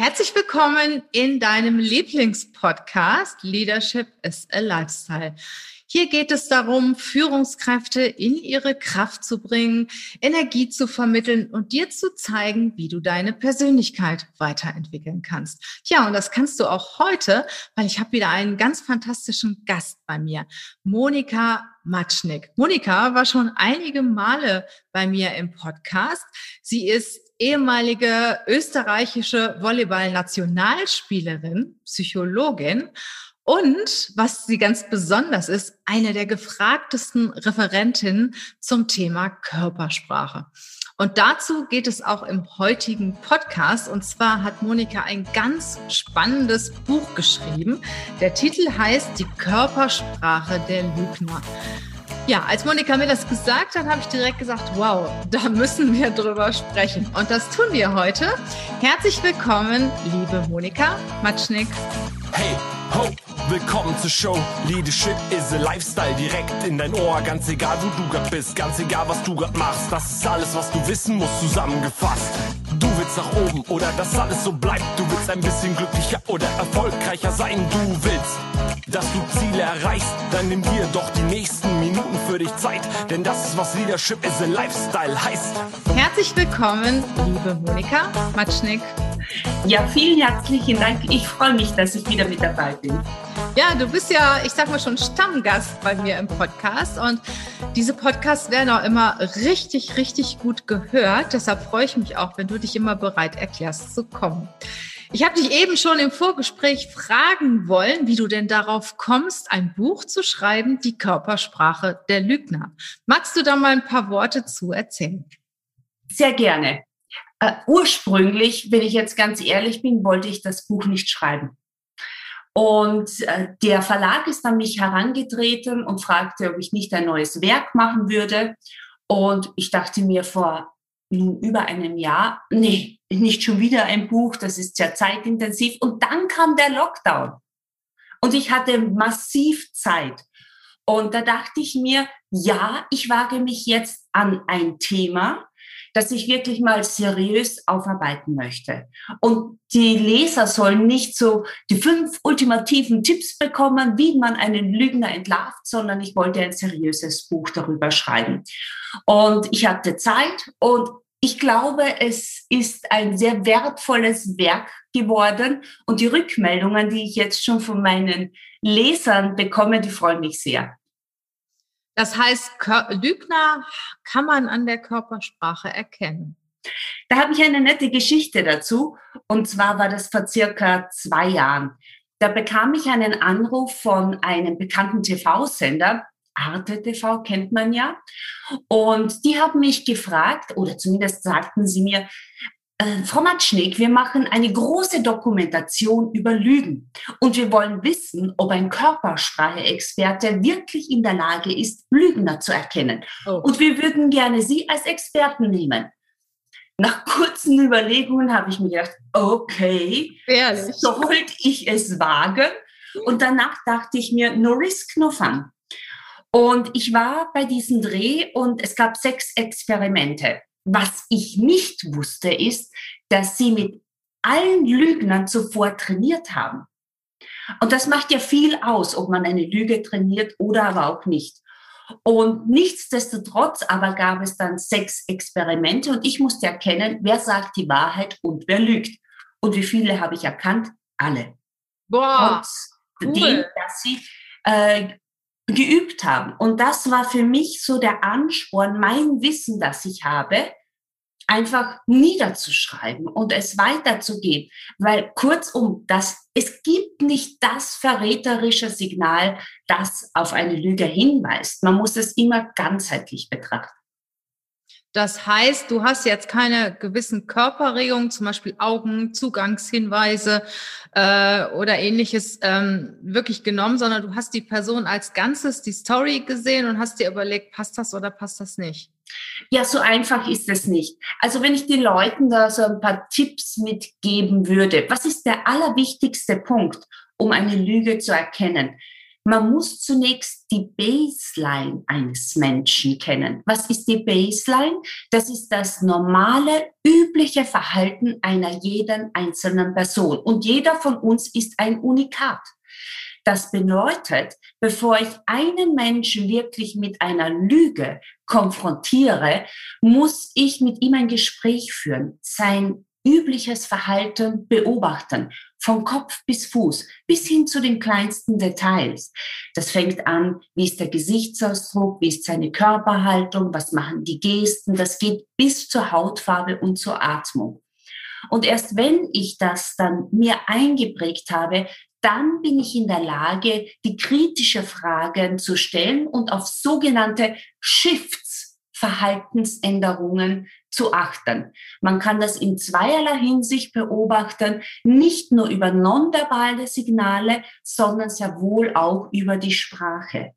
Herzlich willkommen in deinem Lieblingspodcast Leadership is a Lifestyle. Hier geht es darum, Führungskräfte in ihre Kraft zu bringen, Energie zu vermitteln und dir zu zeigen, wie du deine Persönlichkeit weiterentwickeln kannst. Ja, und das kannst du auch heute, weil ich habe wieder einen ganz fantastischen Gast bei mir, Monika Matschnick. Monika war schon einige Male bei mir im Podcast. Sie ist ehemalige österreichische Volleyball-Nationalspielerin, Psychologin und, was sie ganz besonders ist, eine der gefragtesten Referentinnen zum Thema Körpersprache. Und dazu geht es auch im heutigen Podcast. Und zwar hat Monika ein ganz spannendes Buch geschrieben. Der Titel heißt Die Körpersprache der Lügner. Ja, als Monika mir das gesagt hat, habe ich direkt gesagt, wow, da müssen wir drüber sprechen. Und das tun wir heute. Herzlich willkommen, liebe Monika Matschnick. Hey, ho, willkommen zur Show. Leadership is a Lifestyle direkt in dein Ohr. Ganz egal, wo du grad bist, ganz egal, was du grad machst. Das ist alles, was du wissen musst, zusammengefasst. Du willst nach oben oder dass alles so bleibt. Du willst ein bisschen glücklicher oder erfolgreicher sein. Du willst dass du Ziele erreichst, dann nimm dir doch die nächsten Minuten für dich Zeit, denn das ist was Leadership is a Lifestyle heißt. Herzlich willkommen, liebe Monika Matschnick. Ja, vielen herzlichen Dank. Ich freue mich, dass ich wieder mit dabei bin. Ja, du bist ja, ich sag mal schon Stammgast bei mir im Podcast und diese Podcasts werden auch immer richtig, richtig gut gehört. Deshalb freue ich mich auch, wenn du dich immer bereit erklärst zu kommen. Ich habe dich eben schon im Vorgespräch fragen wollen, wie du denn darauf kommst, ein Buch zu schreiben, die Körpersprache der Lügner. Magst du da mal ein paar Worte zu erzählen? Sehr gerne. Uh, ursprünglich, wenn ich jetzt ganz ehrlich bin, wollte ich das Buch nicht schreiben. Und uh, der Verlag ist an mich herangetreten und fragte, ob ich nicht ein neues Werk machen würde. Und ich dachte mir vor nun über einem Jahr, nee, nicht schon wieder ein Buch, das ist sehr zeitintensiv. Und dann kam der Lockdown. Und ich hatte massiv Zeit. Und da dachte ich mir, ja, ich wage mich jetzt an ein Thema, das ich wirklich mal seriös aufarbeiten möchte. Und die Leser sollen nicht so die fünf ultimativen Tipps bekommen, wie man einen Lügner entlarvt, sondern ich wollte ein seriöses Buch darüber schreiben. Und ich hatte Zeit und ich glaube, es ist ein sehr wertvolles Werk geworden und die Rückmeldungen, die ich jetzt schon von meinen Lesern bekomme, die freuen mich sehr. Das heißt, Lügner kann man an der Körpersprache erkennen. Da habe ich eine nette Geschichte dazu. Und zwar war das vor circa zwei Jahren. Da bekam ich einen Anruf von einem bekannten TV-Sender, Arte TV kennt man ja. Und die haben mich gefragt, oder zumindest sagten sie mir, äh, Frau Matschnick, wir machen eine große Dokumentation über Lügen und wir wollen wissen, ob ein Körpersprache-Experte wirklich in der Lage ist, Lügner zu erkennen. Oh. Und wir würden gerne Sie als Experten nehmen. Nach kurzen Überlegungen habe ich mir gedacht, okay, Ehrlich? sollte ich es wagen? Und danach dachte ich mir, no risk, no fun. Und ich war bei diesem Dreh und es gab sechs Experimente. Was ich nicht wusste, ist, dass sie mit allen Lügnern zuvor trainiert haben. Und das macht ja viel aus, ob man eine Lüge trainiert oder aber auch nicht. Und nichtsdestotrotz aber gab es dann sechs Experimente und ich musste erkennen, wer sagt die Wahrheit und wer lügt. Und wie viele habe ich erkannt? Alle. Boah, und cool. dem, dass sie äh, geübt haben. Und das war für mich so der Ansporn, mein Wissen, das ich habe, einfach niederzuschreiben und es weiterzugeben. Weil kurzum, das, es gibt nicht das verräterische Signal, das auf eine Lüge hinweist. Man muss es immer ganzheitlich betrachten. Das heißt, du hast jetzt keine gewissen Körperregungen, zum Beispiel Augen, Zugangshinweise äh, oder ähnliches ähm, wirklich genommen, sondern du hast die Person als Ganzes, die Story gesehen und hast dir überlegt, passt das oder passt das nicht? Ja, so einfach ist es nicht. Also wenn ich den Leuten da so ein paar Tipps mitgeben würde, was ist der allerwichtigste Punkt, um eine Lüge zu erkennen? Man muss zunächst die Baseline eines Menschen kennen. Was ist die Baseline? Das ist das normale, übliche Verhalten einer jeden einzelnen Person. Und jeder von uns ist ein Unikat. Das bedeutet, bevor ich einen Menschen wirklich mit einer Lüge konfrontiere, muss ich mit ihm ein Gespräch führen, sein übliches Verhalten beobachten, von Kopf bis Fuß, bis hin zu den kleinsten Details. Das fängt an, wie ist der Gesichtsausdruck, wie ist seine Körperhaltung, was machen die Gesten, das geht bis zur Hautfarbe und zur Atmung. Und erst wenn ich das dann mir eingeprägt habe, dann bin ich in der Lage, die kritische Fragen zu stellen und auf sogenannte Shifts, Verhaltensänderungen zu achten. Man kann das in zweierlei Hinsicht beobachten, nicht nur über nonverbale Signale, sondern sehr wohl auch über die Sprache.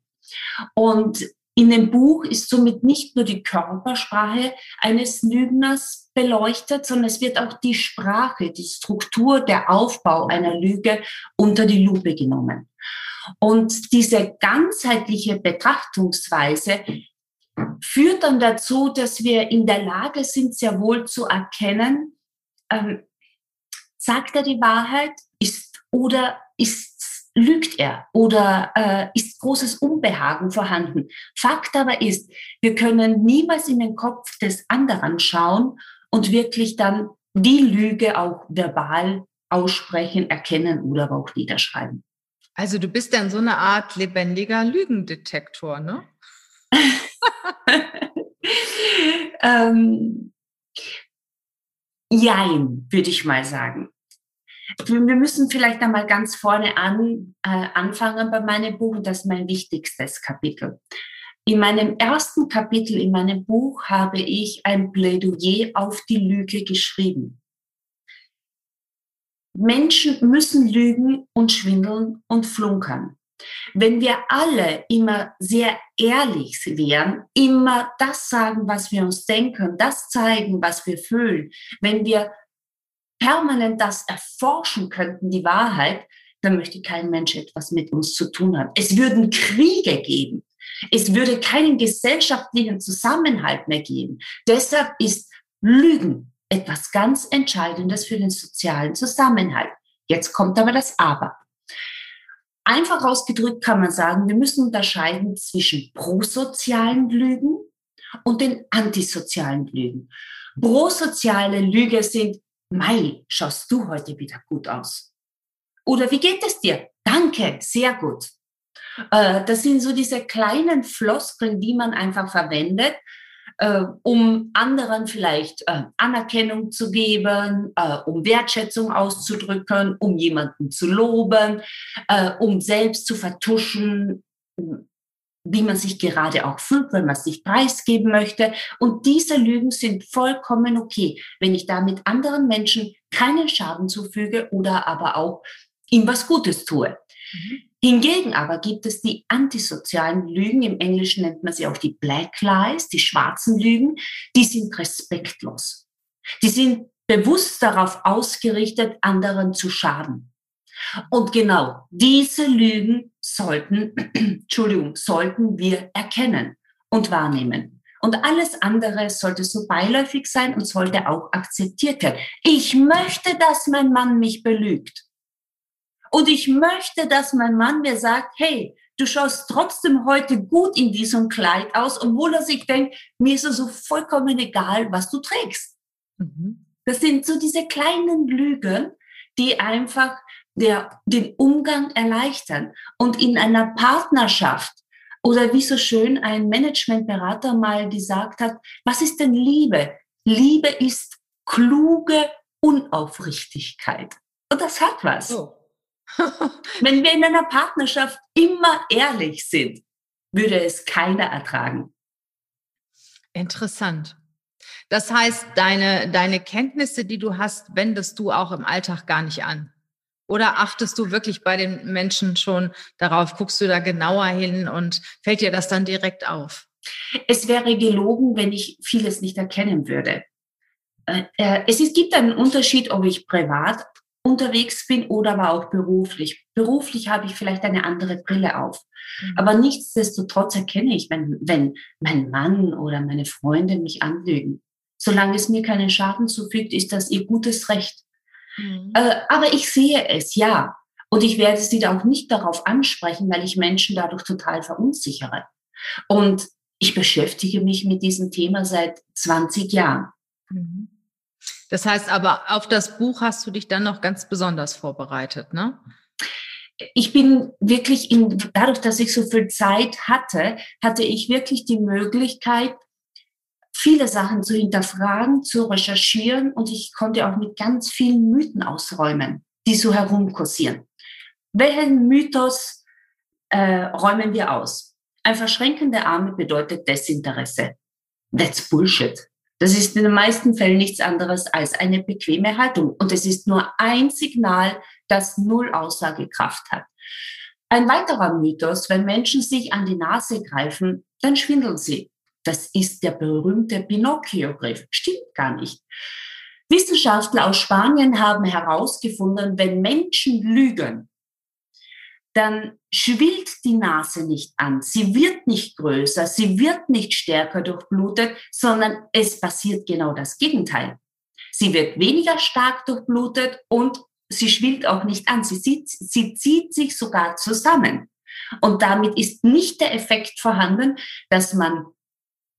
Und in dem Buch ist somit nicht nur die Körpersprache eines Lügners beleuchtet, sondern es wird auch die Sprache, die Struktur, der Aufbau einer Lüge unter die Lupe genommen. Und diese ganzheitliche Betrachtungsweise führt dann dazu, dass wir in der Lage sind, sehr wohl zu erkennen, ähm, sagt er die Wahrheit ist oder ist lügt er oder äh, ist großes Unbehagen vorhanden. Fakt aber ist, wir können niemals in den Kopf des anderen schauen und wirklich dann die Lüge auch verbal aussprechen, erkennen oder auch niederschreiben. Also du bist dann so eine Art lebendiger Lügendetektor, ne? ähm, jein, würde ich mal sagen. Wir müssen vielleicht einmal ganz vorne an, äh, anfangen bei meinem Buch. Das ist mein wichtigstes Kapitel. In meinem ersten Kapitel in meinem Buch habe ich ein Plädoyer auf die Lüge geschrieben. Menschen müssen lügen und schwindeln und flunkern. Wenn wir alle immer sehr ehrlich wären, immer das sagen, was wir uns denken, das zeigen, was wir fühlen, wenn wir permanent das erforschen könnten, die Wahrheit, dann möchte kein Mensch etwas mit uns zu tun haben. Es würden Kriege geben. Es würde keinen gesellschaftlichen Zusammenhalt mehr geben. Deshalb ist Lügen etwas ganz Entscheidendes für den sozialen Zusammenhalt. Jetzt kommt aber das Aber. Einfach ausgedrückt kann man sagen, wir müssen unterscheiden zwischen prosozialen Lügen und den antisozialen Lügen. Prosoziale Lüge sind Mai, schaust du heute wieder gut aus. Oder wie geht es dir? Danke, sehr gut. Äh, das sind so diese kleinen Floskeln, die man einfach verwendet, äh, um anderen vielleicht äh, Anerkennung zu geben, um Wertschätzung auszudrücken, um jemanden zu loben, um selbst zu vertuschen, wie man sich gerade auch fühlt, wenn man sich preisgeben möchte. Und diese Lügen sind vollkommen okay, wenn ich damit anderen Menschen keinen Schaden zufüge oder aber auch ihm was Gutes tue. Mhm. Hingegen aber gibt es die antisozialen Lügen, im Englischen nennt man sie auch die Black Lies, die schwarzen Lügen, die sind respektlos. Die sind bewusst darauf ausgerichtet, anderen zu schaden. Und genau diese Lügen sollten, Entschuldigung, sollten wir erkennen und wahrnehmen. Und alles andere sollte so beiläufig sein und sollte auch akzeptiert werden. Ich möchte, dass mein Mann mich belügt. Und ich möchte, dass mein Mann mir sagt, hey, du schaust trotzdem heute gut in diesem Kleid aus, obwohl er sich denkt, mir ist es so vollkommen egal, was du trägst. Mhm. Das sind so diese kleinen Lügen, die einfach der, den Umgang erleichtern. Und in einer Partnerschaft oder wie so schön ein Managementberater mal gesagt hat, was ist denn Liebe? Liebe ist kluge Unaufrichtigkeit. Und das hat was. Oh. Wenn wir in einer Partnerschaft immer ehrlich sind, würde es keiner ertragen. Interessant. Das heißt, deine, deine Kenntnisse, die du hast, wendest du auch im Alltag gar nicht an. Oder achtest du wirklich bei den Menschen schon darauf, guckst du da genauer hin und fällt dir das dann direkt auf? Es wäre gelogen, wenn ich vieles nicht erkennen würde. Äh, äh, es gibt einen Unterschied, ob ich privat unterwegs bin oder aber auch beruflich. Beruflich habe ich vielleicht eine andere Brille auf. Mhm. Aber nichtsdestotrotz erkenne ich, wenn, wenn mein Mann oder meine Freunde mich anlügen. Solange es mir keinen Schaden zufügt, ist das ihr gutes Recht. Mhm. Äh, aber ich sehe es, ja. Und ich werde sie auch nicht darauf ansprechen, weil ich Menschen dadurch total verunsichere. Und ich beschäftige mich mit diesem Thema seit 20 Jahren. Mhm. Das heißt aber, auf das Buch hast du dich dann noch ganz besonders vorbereitet, ne? Ich bin wirklich in, dadurch, dass ich so viel Zeit hatte, hatte ich wirklich die Möglichkeit, viele Sachen zu hinterfragen, zu recherchieren und ich konnte auch mit ganz vielen Mythen ausräumen, die so herumkursieren. Welchen Mythos äh, räumen wir aus? Ein Verschränken der Arme bedeutet Desinteresse. That's Bullshit. Das ist in den meisten Fällen nichts anderes als eine bequeme Haltung. Und es ist nur ein Signal, das null Aussagekraft hat. Ein weiterer Mythos, wenn Menschen sich an die Nase greifen, dann schwindeln sie. Das ist der berühmte Pinocchio-Griff. Stimmt gar nicht. Wissenschaftler aus Spanien haben herausgefunden, wenn Menschen lügen, dann schwillt die Nase nicht an. Sie wird nicht größer, sie wird nicht stärker durchblutet, sondern es passiert genau das Gegenteil. Sie wird weniger stark durchblutet und sie schwillt auch nicht an. Sie, zieht, sie zieht sich sogar zusammen. Und damit ist nicht der Effekt vorhanden, dass man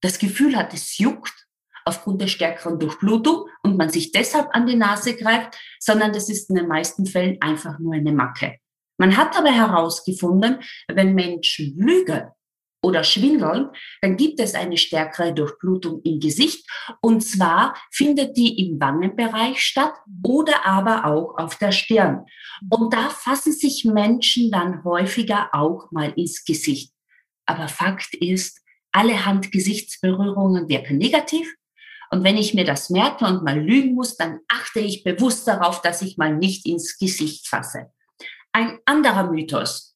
das Gefühl hat, es juckt aufgrund der stärkeren Durchblutung und man sich deshalb an die Nase greift, sondern das ist in den meisten Fällen einfach nur eine Macke. Man hat aber herausgefunden, wenn Menschen lügen oder schwindeln, dann gibt es eine stärkere Durchblutung im Gesicht. Und zwar findet die im Wangenbereich statt oder aber auch auf der Stirn. Und da fassen sich Menschen dann häufiger auch mal ins Gesicht. Aber Fakt ist, alle Hand-Gesichtsberührungen wirken negativ. Und wenn ich mir das merke und mal lügen muss, dann achte ich bewusst darauf, dass ich mal nicht ins Gesicht fasse. Ein anderer Mythos.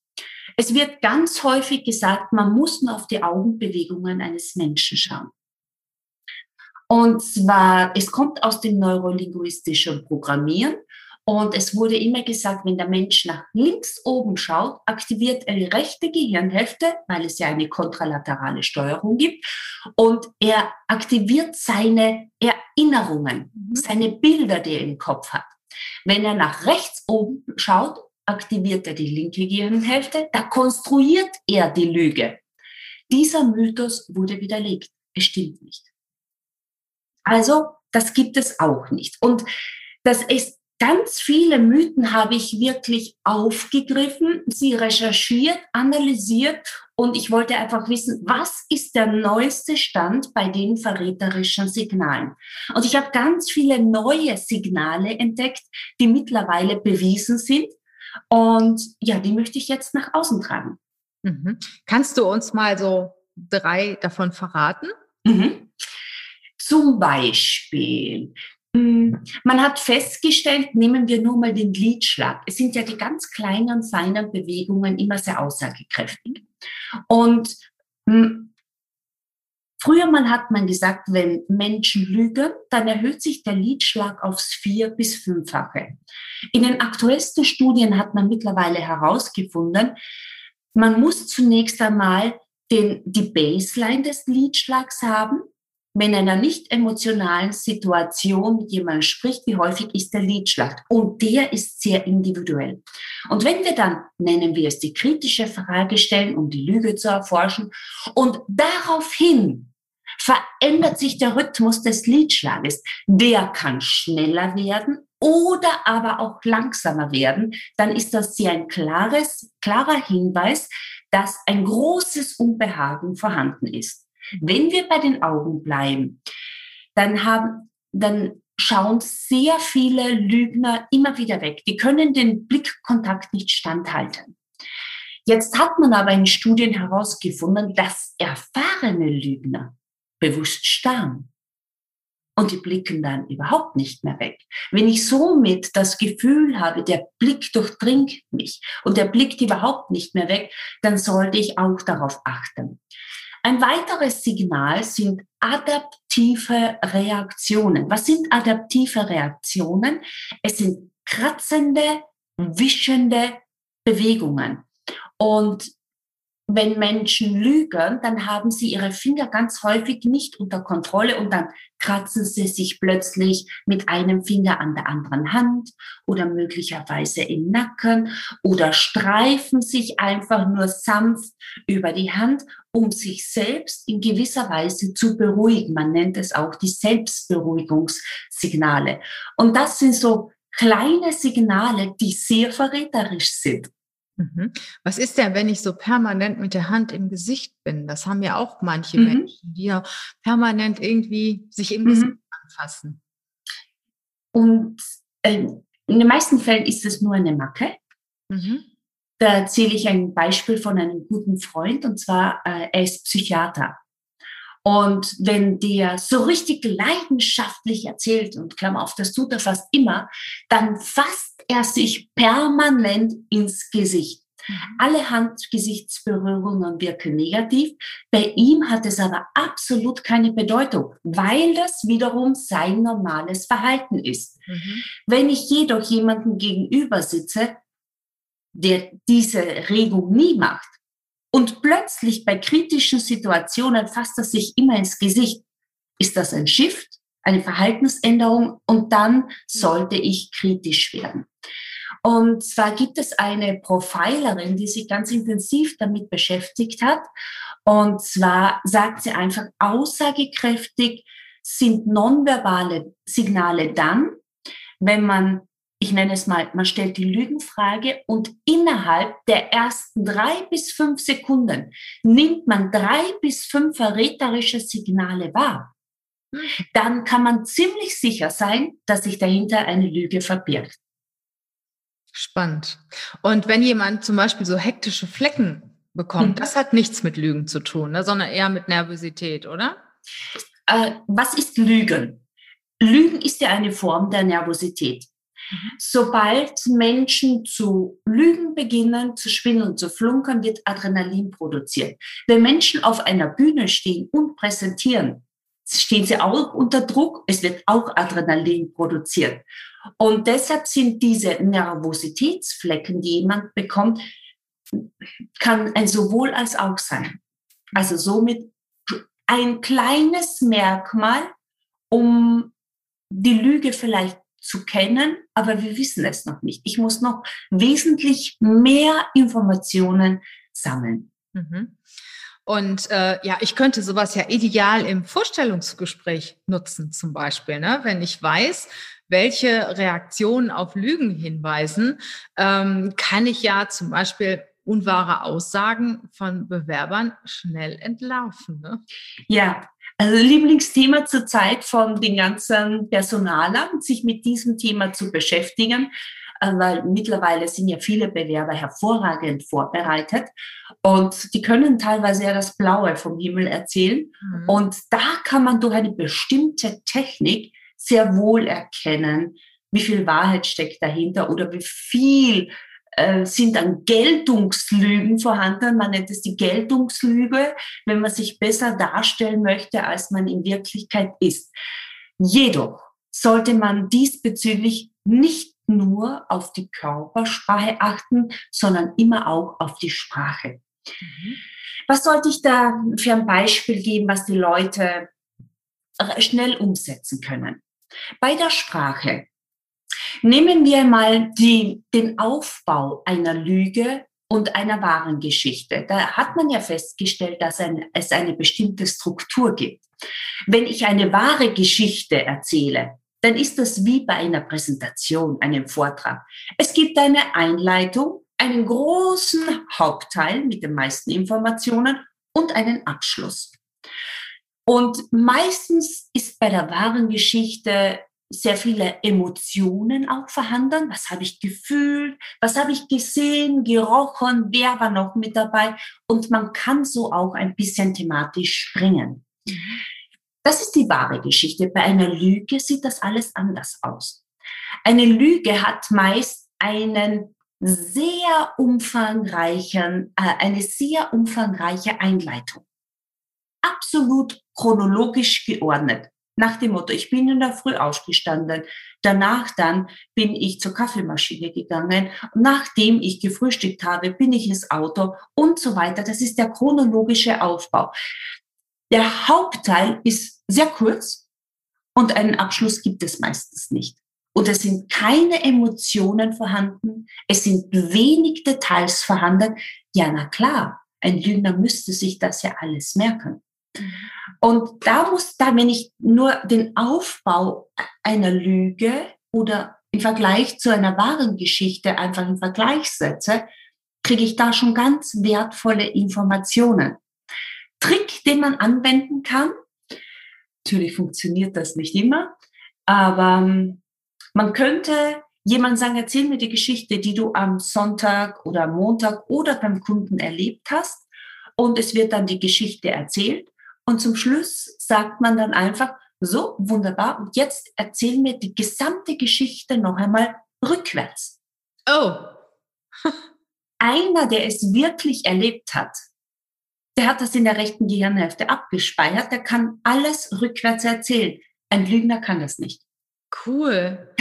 Es wird ganz häufig gesagt, man muss nur auf die Augenbewegungen eines Menschen schauen. Und zwar, es kommt aus dem neurolinguistischen Programmieren und es wurde immer gesagt, wenn der Mensch nach links oben schaut, aktiviert er die rechte Gehirnhälfte, weil es ja eine kontralaterale Steuerung gibt. Und er aktiviert seine Erinnerungen, mhm. seine Bilder, die er im Kopf hat. Wenn er nach rechts oben schaut, aktiviert er die linke Gehirnhälfte, da konstruiert er die Lüge. Dieser Mythos wurde widerlegt. Es stimmt nicht. Also, das gibt es auch nicht. Und das ist ganz viele Mythen habe ich wirklich aufgegriffen, sie recherchiert, analysiert und ich wollte einfach wissen, was ist der neueste Stand bei den verräterischen Signalen? Und ich habe ganz viele neue Signale entdeckt, die mittlerweile bewiesen sind und ja, die möchte ich jetzt nach außen tragen. Mhm. Kannst du uns mal so drei davon verraten? Mhm. Zum Beispiel, hm, man hat festgestellt, nehmen wir nur mal den Gliedschlag. Es sind ja die ganz kleinen, feinen Bewegungen immer sehr aussagekräftig. Und hm, Früher mal hat man gesagt, wenn Menschen lügen, dann erhöht sich der Lidschlag aufs vier- bis fünffache. In den aktuellsten Studien hat man mittlerweile herausgefunden, man muss zunächst einmal den, die Baseline des Lidschlags haben. Wenn in einer nicht emotionalen Situation mit jemandem spricht, wie häufig ist der Lidschlag? Und der ist sehr individuell. Und wenn wir dann, nennen wir es die kritische Frage stellen, um die Lüge zu erforschen, und daraufhin verändert sich der Rhythmus des Liedschlages. Der kann schneller werden oder aber auch langsamer werden. Dann ist das hier ein klares, klarer Hinweis, dass ein großes Unbehagen vorhanden ist. Wenn wir bei den Augen bleiben, dann haben, dann schauen sehr viele Lügner immer wieder weg. Die können den Blickkontakt nicht standhalten. Jetzt hat man aber in Studien herausgefunden, dass erfahrene Lügner bewusst starren. Und die blicken dann überhaupt nicht mehr weg. Wenn ich somit das Gefühl habe, der Blick durchdringt mich und der blickt überhaupt nicht mehr weg, dann sollte ich auch darauf achten. Ein weiteres Signal sind adaptive Reaktionen. Was sind adaptive Reaktionen? Es sind kratzende, wischende Bewegungen. Und wenn Menschen lügen, dann haben sie ihre Finger ganz häufig nicht unter Kontrolle und dann kratzen sie sich plötzlich mit einem Finger an der anderen Hand oder möglicherweise im Nacken oder streifen sich einfach nur sanft über die Hand, um sich selbst in gewisser Weise zu beruhigen. Man nennt es auch die Selbstberuhigungssignale. Und das sind so kleine Signale, die sehr verräterisch sind. Mhm. Was ist denn, wenn ich so permanent mit der Hand im Gesicht bin? Das haben ja auch manche mhm. Menschen, die ja permanent irgendwie sich im mhm. Gesicht anfassen. Und äh, in den meisten Fällen ist es nur eine Macke. Mhm. Da erzähle ich ein Beispiel von einem guten Freund, und zwar, äh, er ist Psychiater. Und wenn der so richtig leidenschaftlich erzählt, und Klammer auf, das tut er fast immer, dann fasst er sich permanent ins Gesicht. Mhm. Alle Handgesichtsberührungen wirken negativ. Bei ihm hat es aber absolut keine Bedeutung, weil das wiederum sein normales Verhalten ist. Mhm. Wenn ich jedoch jemanden gegenüber sitze, der diese Regung nie macht, und plötzlich bei kritischen Situationen fasst er sich immer ins Gesicht. Ist das ein Shift, eine Verhaltensänderung? Und dann sollte ich kritisch werden. Und zwar gibt es eine Profilerin, die sich ganz intensiv damit beschäftigt hat. Und zwar sagt sie einfach, aussagekräftig sind nonverbale Signale dann, wenn man ich nenne es mal, man stellt die Lügenfrage und innerhalb der ersten drei bis fünf Sekunden nimmt man drei bis fünf verräterische Signale wahr. Dann kann man ziemlich sicher sein, dass sich dahinter eine Lüge verbirgt. Spannend. Und wenn jemand zum Beispiel so hektische Flecken bekommt, mhm. das hat nichts mit Lügen zu tun, ne, sondern eher mit Nervosität, oder? Äh, was ist Lügen? Lügen ist ja eine Form der Nervosität. Sobald Menschen zu lügen beginnen, zu schwindeln, zu flunkern, wird Adrenalin produziert. Wenn Menschen auf einer Bühne stehen und präsentieren, stehen sie auch unter Druck. Es wird auch Adrenalin produziert. Und deshalb sind diese Nervositätsflecken, die jemand bekommt, kann ein sowohl als auch sein. Also somit ein kleines Merkmal, um die Lüge vielleicht zu kennen, aber wir wissen es noch nicht. Ich muss noch wesentlich mehr Informationen sammeln. Mhm. Und äh, ja, ich könnte sowas ja ideal im Vorstellungsgespräch nutzen, zum Beispiel, ne? wenn ich weiß, welche Reaktionen auf Lügen hinweisen, ähm, kann ich ja zum Beispiel unwahre Aussagen von Bewerbern schnell entlarven. Ne? Ja, also Lieblingsthema zurzeit von den ganzen Personalern, sich mit diesem Thema zu beschäftigen, äh, weil mittlerweile sind ja viele Bewerber hervorragend vorbereitet und die können teilweise ja das Blaue vom Himmel erzählen. Mhm. Und da kann man durch eine bestimmte Technik sehr wohl erkennen, wie viel Wahrheit steckt dahinter oder wie viel äh, sind dann Geltungslügen vorhanden. Man nennt es die Geltungslüge, wenn man sich besser darstellen möchte, als man in Wirklichkeit ist. Jedoch sollte man diesbezüglich nicht nur auf die Körpersprache achten, sondern immer auch auf die Sprache. Mhm. Was sollte ich da für ein Beispiel geben, was die Leute schnell umsetzen können? Bei der Sprache Nehmen wir mal die, den Aufbau einer Lüge und einer wahren Geschichte. Da hat man ja festgestellt, dass ein, es eine bestimmte Struktur gibt. Wenn ich eine wahre Geschichte erzähle, dann ist das wie bei einer Präsentation, einem Vortrag. Es gibt eine Einleitung, einen großen Hauptteil mit den meisten Informationen und einen Abschluss. Und meistens ist bei der wahren Geschichte sehr viele Emotionen auch vorhanden. Was habe ich gefühlt? Was habe ich gesehen, gerochen? Wer war noch mit dabei? Und man kann so auch ein bisschen thematisch springen. Mhm. Das ist die wahre Geschichte. Bei einer Lüge sieht das alles anders aus. Eine Lüge hat meist einen sehr umfangreichen, äh, eine sehr umfangreiche Einleitung. Absolut chronologisch geordnet. Nach dem Motto, ich bin in der Früh aufgestanden. Danach dann bin ich zur Kaffeemaschine gegangen. Nachdem ich gefrühstückt habe, bin ich ins Auto und so weiter. Das ist der chronologische Aufbau. Der Hauptteil ist sehr kurz und einen Abschluss gibt es meistens nicht. Und es sind keine Emotionen vorhanden. Es sind wenig Details vorhanden. Ja, na klar, ein Lügner müsste sich das ja alles merken. Und da muss da, wenn ich nur den Aufbau einer Lüge oder im Vergleich zu einer wahren Geschichte einfach im Vergleich setze, kriege ich da schon ganz wertvolle Informationen. Trick, den man anwenden kann. Natürlich funktioniert das nicht immer, aber ähm, man könnte jemand sagen, erzähl mir die Geschichte, die du am Sonntag oder am Montag oder beim Kunden erlebt hast. Und es wird dann die Geschichte erzählt. Und zum Schluss sagt man dann einfach, so wunderbar, und jetzt erzähl mir die gesamte Geschichte noch einmal rückwärts. Oh. Einer, der es wirklich erlebt hat, der hat das in der rechten Gehirnhälfte abgespeichert, der kann alles rückwärts erzählen. Ein Lügner kann das nicht. Cool.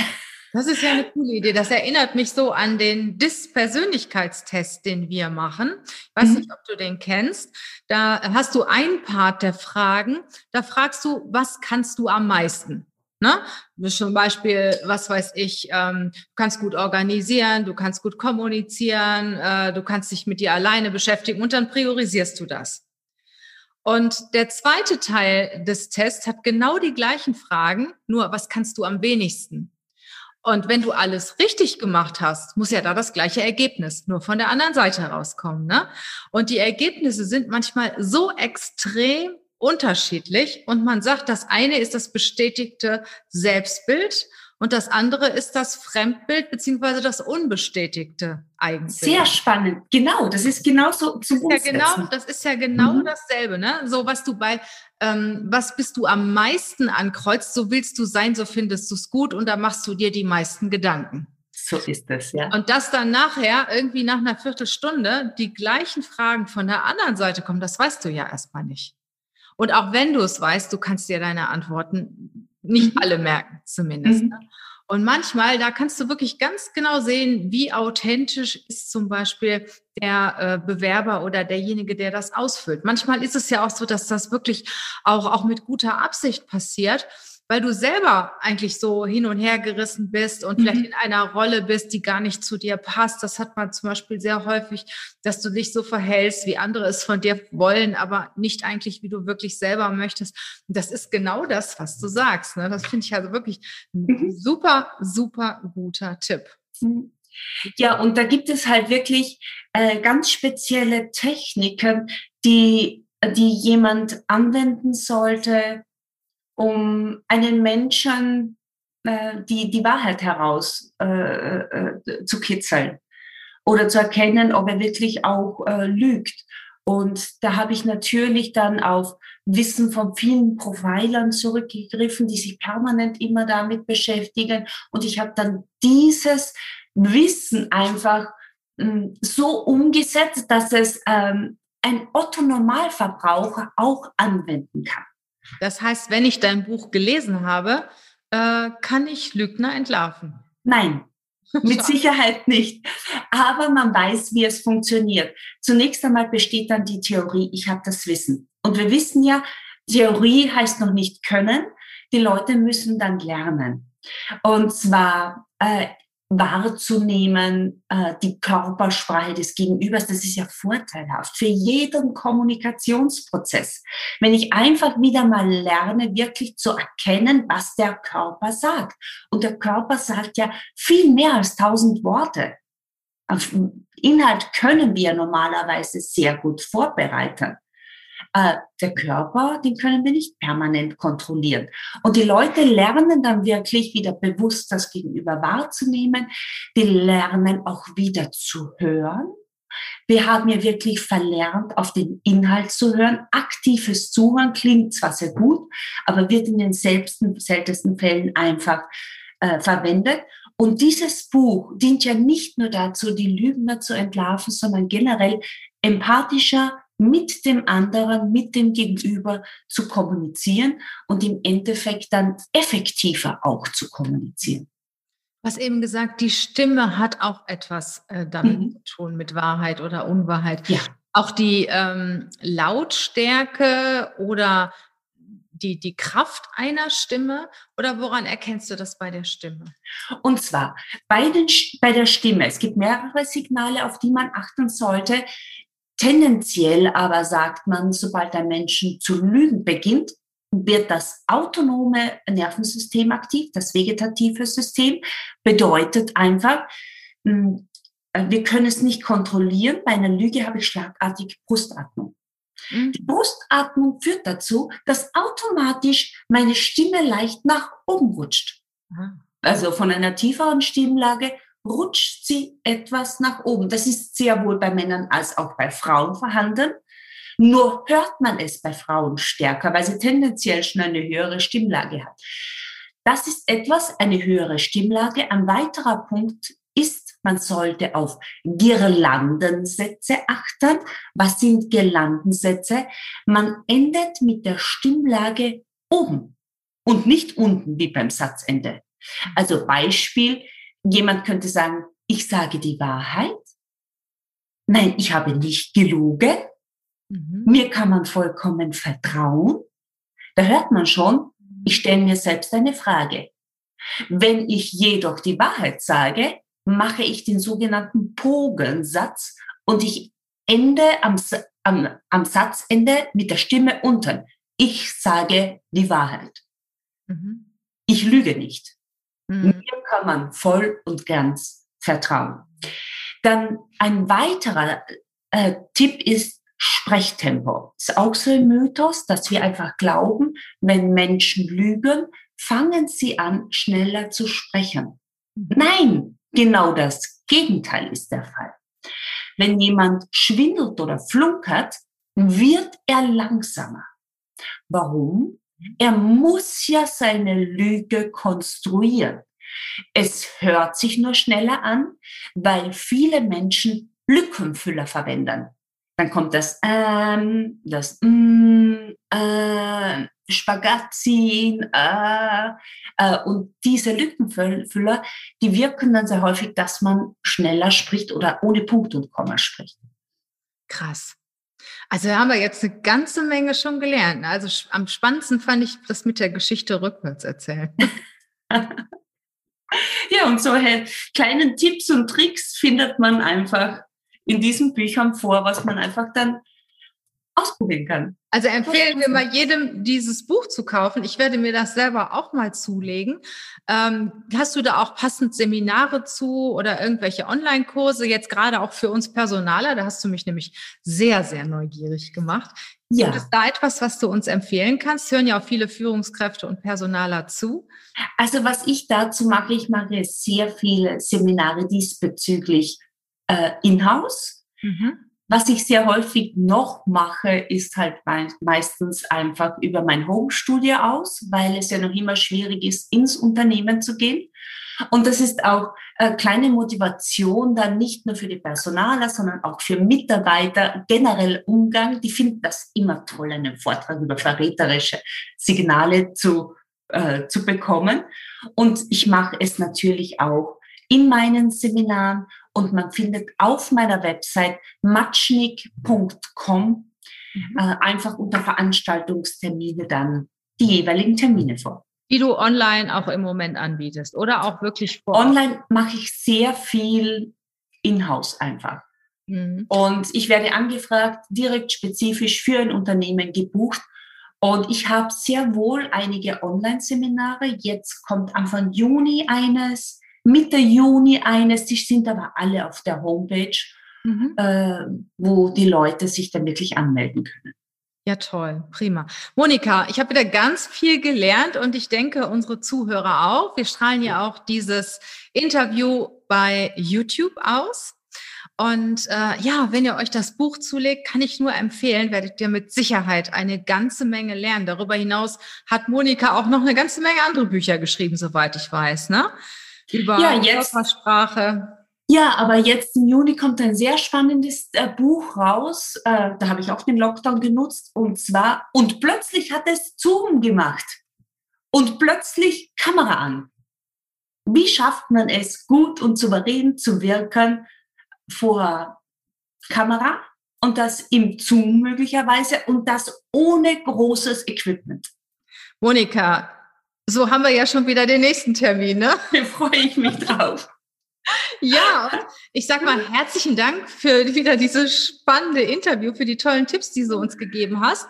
Das ist ja eine coole Idee. Das erinnert mich so an den DIS-Persönlichkeitstest, den wir machen. Ich weiß mhm. nicht, ob du den kennst. Da hast du ein Part der Fragen. Da fragst du, was kannst du am meisten? Ne? Zum Beispiel, was weiß ich, ähm, du kannst gut organisieren, du kannst gut kommunizieren, äh, du kannst dich mit dir alleine beschäftigen und dann priorisierst du das. Und der zweite Teil des Tests hat genau die gleichen Fragen, nur was kannst du am wenigsten? Und wenn du alles richtig gemacht hast, muss ja da das gleiche Ergebnis nur von der anderen Seite herauskommen. Ne? Und die Ergebnisse sind manchmal so extrem unterschiedlich und man sagt, das eine ist das bestätigte Selbstbild und das andere ist das Fremdbild beziehungsweise das unbestätigte Eigenbild. Sehr spannend. Genau, das ist genauso zum das ist ja genau, Das ist ja genau mhm. dasselbe, ne? So was du bei ähm, was bist du am meisten ankreuzt, so willst du sein, so findest du es gut und da machst du dir die meisten Gedanken. So ist es, ja. Und dass dann nachher irgendwie nach einer Viertelstunde die gleichen Fragen von der anderen Seite kommen, das weißt du ja erstmal nicht. Und auch wenn du es weißt, du kannst dir deine Antworten nicht mhm. alle merken, zumindest. Mhm. Ne? Und manchmal, da kannst du wirklich ganz genau sehen, wie authentisch ist zum Beispiel der äh, Bewerber oder derjenige, der das ausfüllt. Manchmal ist es ja auch so, dass das wirklich auch, auch mit guter Absicht passiert weil du selber eigentlich so hin und her gerissen bist und mhm. vielleicht in einer Rolle bist, die gar nicht zu dir passt. Das hat man zum Beispiel sehr häufig, dass du dich so verhältst, wie andere es von dir wollen, aber nicht eigentlich, wie du wirklich selber möchtest. Und das ist genau das, was du sagst. Ne? Das finde ich also wirklich ein mhm. super, super guter Tipp. Mhm. Ja, und da gibt es halt wirklich äh, ganz spezielle Techniken, die, die jemand anwenden sollte, um einen Menschen äh, die, die Wahrheit heraus äh, äh, zu kitzeln oder zu erkennen, ob er wirklich auch äh, lügt. Und da habe ich natürlich dann auf Wissen von vielen Profilern zurückgegriffen, die sich permanent immer damit beschäftigen. Und ich habe dann dieses Wissen einfach ähm, so umgesetzt, dass es ähm, ein Otto Normalverbraucher auch anwenden kann. Das heißt, wenn ich dein Buch gelesen habe, äh, kann ich Lügner entlarven? Nein, mit Sicherheit nicht. Aber man weiß, wie es funktioniert. Zunächst einmal besteht dann die Theorie, ich habe das Wissen. Und wir wissen ja, Theorie heißt noch nicht können. Die Leute müssen dann lernen. Und zwar äh, wahrzunehmen, äh, die Körpersprache des Gegenübers, das ist ja vorteilhaft für jeden Kommunikationsprozess. Wenn ich einfach wieder mal lerne, wirklich zu erkennen, was der Körper sagt. Und der Körper sagt ja viel mehr als tausend Worte. Auf Inhalt können wir normalerweise sehr gut vorbereiten. Äh, der Körper, den können wir nicht permanent kontrollieren. Und die Leute lernen dann wirklich wieder bewusst das Gegenüber wahrzunehmen. Die lernen auch wieder zu hören. Wir haben ja wirklich verlernt, auf den Inhalt zu hören. Aktives Zuhören klingt zwar sehr gut, aber wird in den seltensten, seltensten Fällen einfach äh, verwendet. Und dieses Buch dient ja nicht nur dazu, die Lügner zu entlarven, sondern generell empathischer mit dem anderen, mit dem Gegenüber zu kommunizieren und im Endeffekt dann effektiver auch zu kommunizieren. Was eben gesagt, die Stimme hat auch etwas äh, damit mhm. zu tun, mit Wahrheit oder Unwahrheit. Ja. Auch die ähm, Lautstärke oder die, die Kraft einer Stimme oder woran erkennst du das bei der Stimme? Und zwar bei, den, bei der Stimme. Es gibt mehrere Signale, auf die man achten sollte. Tendenziell aber sagt man, sobald ein Menschen zu lügen beginnt, wird das autonome Nervensystem aktiv, das vegetative System, bedeutet einfach, hm, wir können es nicht kontrollieren. Bei einer Lüge habe ich schlagartig Brustatmung. Mhm. Die Brustatmung führt dazu, dass automatisch meine Stimme leicht nach oben rutscht. Mhm. Also von einer tieferen Stimmlage rutscht sie etwas nach oben. Das ist sehr wohl bei Männern als auch bei Frauen vorhanden. Nur hört man es bei Frauen stärker, weil sie tendenziell schon eine höhere Stimmlage hat. Das ist etwas, eine höhere Stimmlage. Ein weiterer Punkt ist, man sollte auf Girlandensätze achten. Was sind Girlandensätze? Man endet mit der Stimmlage oben und nicht unten wie beim Satzende. Also Beispiel, jemand könnte sagen, ich sage die Wahrheit. Nein, ich habe nicht gelogen. Mhm. Mir kann man vollkommen vertrauen. Da hört man schon, ich stelle mir selbst eine Frage. Wenn ich jedoch die Wahrheit sage, mache ich den sogenannten Pogensatz und ich ende am, am, am Satzende mit der Stimme unten. Ich sage die Wahrheit. Mhm. Ich lüge nicht. Mhm. Mir kann man voll und ganz vertrauen. Dann ein weiterer äh, Tipp ist, Sprechtempo. Ist auch so ein Mythos, dass wir einfach glauben, wenn Menschen lügen, fangen sie an, schneller zu sprechen. Nein, genau das Gegenteil ist der Fall. Wenn jemand schwindelt oder flunkert, wird er langsamer. Warum? Er muss ja seine Lüge konstruieren. Es hört sich nur schneller an, weil viele Menschen Lückenfüller verwenden. Dann kommt das ähm, das mm, äh, Spagat ziehen äh, äh, und diese Lückenfüller, die wirken dann sehr häufig, dass man schneller spricht oder ohne Punkt und Komma spricht. Krass. Also haben wir jetzt eine ganze Menge schon gelernt. Also am spannendsten fand ich das mit der Geschichte rückwärts erzählen. ja, und solche kleinen Tipps und Tricks findet man einfach in diesen Büchern vor, was man einfach dann ausprobieren kann. Also empfehlen wir mal jedem, dieses Buch zu kaufen. Ich werde mir das selber auch mal zulegen. Ähm, hast du da auch passend Seminare zu oder irgendwelche Online-Kurse, jetzt gerade auch für uns Personaler? Da hast du mich nämlich sehr, sehr neugierig gemacht. Ja. Gibt es da etwas, was du uns empfehlen kannst? Hören ja auch viele Führungskräfte und Personaler zu. Also was ich dazu mache, ich mache sehr viele Seminare diesbezüglich äh, in-house. Mhm. Was ich sehr häufig noch mache, ist halt meistens einfach über mein Homestudio aus, weil es ja noch immer schwierig ist, ins Unternehmen zu gehen. Und das ist auch äh, kleine Motivation dann nicht nur für die Personaler, sondern auch für Mitarbeiter, generell Umgang. Die finden das immer toll, einen Vortrag über verräterische Signale zu, äh, zu bekommen. Und ich mache es natürlich auch in meinen Seminaren und man findet auf meiner Website matschnik.com mhm. äh, einfach unter Veranstaltungstermine dann die jeweiligen Termine vor. Die du online auch im Moment anbietest oder auch wirklich vor? Online mache ich sehr viel in-house einfach. Mhm. Und ich werde angefragt, direkt spezifisch für ein Unternehmen gebucht. Und ich habe sehr wohl einige Online-Seminare. Jetzt kommt Anfang Juni eines. Mitte Juni eines, die sind aber alle auf der Homepage, mhm. äh, wo die Leute sich dann wirklich anmelden können. Ja, toll, prima. Monika, ich habe wieder ganz viel gelernt und ich denke, unsere Zuhörer auch. Wir strahlen ja auch dieses Interview bei YouTube aus. Und äh, ja, wenn ihr euch das Buch zulegt, kann ich nur empfehlen, werdet ihr mit Sicherheit eine ganze Menge lernen. Darüber hinaus hat Monika auch noch eine ganze Menge andere Bücher geschrieben, soweit ich weiß, ne? Über ja, jetzt, Körpersprache. Ja, aber jetzt im Juni kommt ein sehr spannendes äh, Buch raus. Äh, da habe ich auch den Lockdown genutzt. Und zwar, und plötzlich hat es Zoom gemacht. Und plötzlich Kamera an. Wie schafft man es, gut und souverän zu wirken vor Kamera und das im Zoom möglicherweise und das ohne großes Equipment? Monika, so haben wir ja schon wieder den nächsten Termin, ne? Da freue ich mich drauf. Ja, ich sag mal herzlichen Dank für wieder dieses spannende Interview, für die tollen Tipps, die du uns gegeben hast.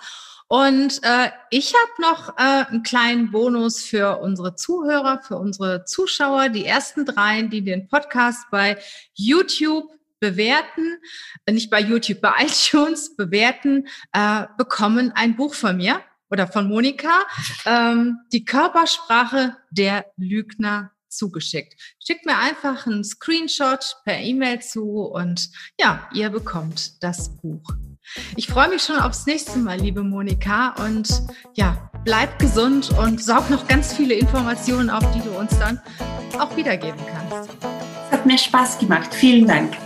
Und äh, ich habe noch äh, einen kleinen Bonus für unsere Zuhörer, für unsere Zuschauer. Die ersten drei, die den Podcast bei YouTube bewerten, äh, nicht bei YouTube, bei iTunes bewerten, äh, bekommen ein Buch von mir oder von Monika, ähm, die Körpersprache der Lügner zugeschickt. Schickt mir einfach einen Screenshot per E-Mail zu und ja, ihr bekommt das Buch. Ich freue mich schon aufs nächste Mal, liebe Monika. Und ja, bleib gesund und saug noch ganz viele Informationen auf, die du uns dann auch wiedergeben kannst. Es hat mir Spaß gemacht. Vielen Dank.